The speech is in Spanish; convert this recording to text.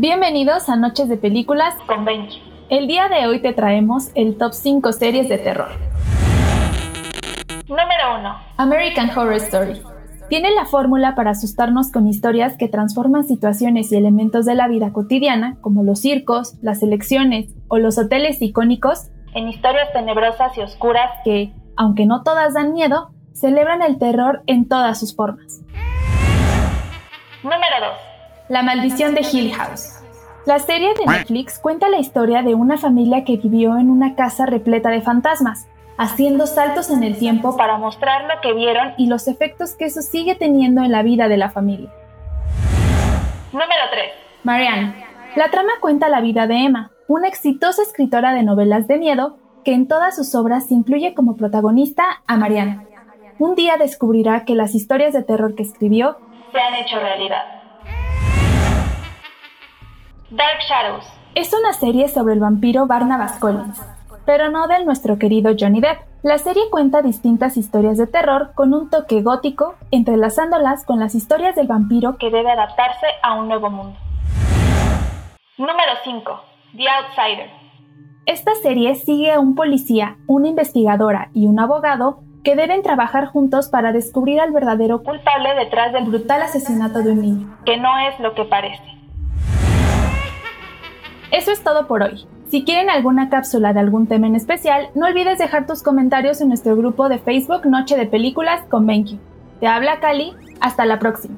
Bienvenidos a Noches de Películas con Benji. El día de hoy te traemos el top 5 series de terror. Número 1. American Horror Story. Tiene la fórmula para asustarnos con historias que transforman situaciones y elementos de la vida cotidiana, como los circos, las elecciones o los hoteles icónicos, en historias tenebrosas y oscuras que, aunque no todas dan miedo, celebran el terror en todas sus formas. Número 2. La maldición de Hill House. La serie de Netflix cuenta la historia de una familia que vivió en una casa repleta de fantasmas, haciendo saltos en el tiempo para mostrar lo que vieron y los efectos que eso sigue teniendo en la vida de la familia. Número 3. Marianne. La trama cuenta la vida de Emma, una exitosa escritora de novelas de miedo que en todas sus obras incluye como protagonista a Marianne. Un día descubrirá que las historias de terror que escribió se han hecho realidad. Dark Shadows. Es una serie sobre el vampiro Barnabas Collins, pero no del nuestro querido Johnny Depp. La serie cuenta distintas historias de terror con un toque gótico, entrelazándolas con las historias del vampiro que debe adaptarse a un nuevo mundo. Número 5. The Outsider. Esta serie sigue a un policía, una investigadora y un abogado que deben trabajar juntos para descubrir al verdadero culpable detrás del brutal asesinato de un niño, que no es lo que parece. Eso es todo por hoy. Si quieren alguna cápsula de algún tema en especial, no olvides dejar tus comentarios en nuestro grupo de Facebook Noche de Películas con Benki. Te habla Cali, hasta la próxima.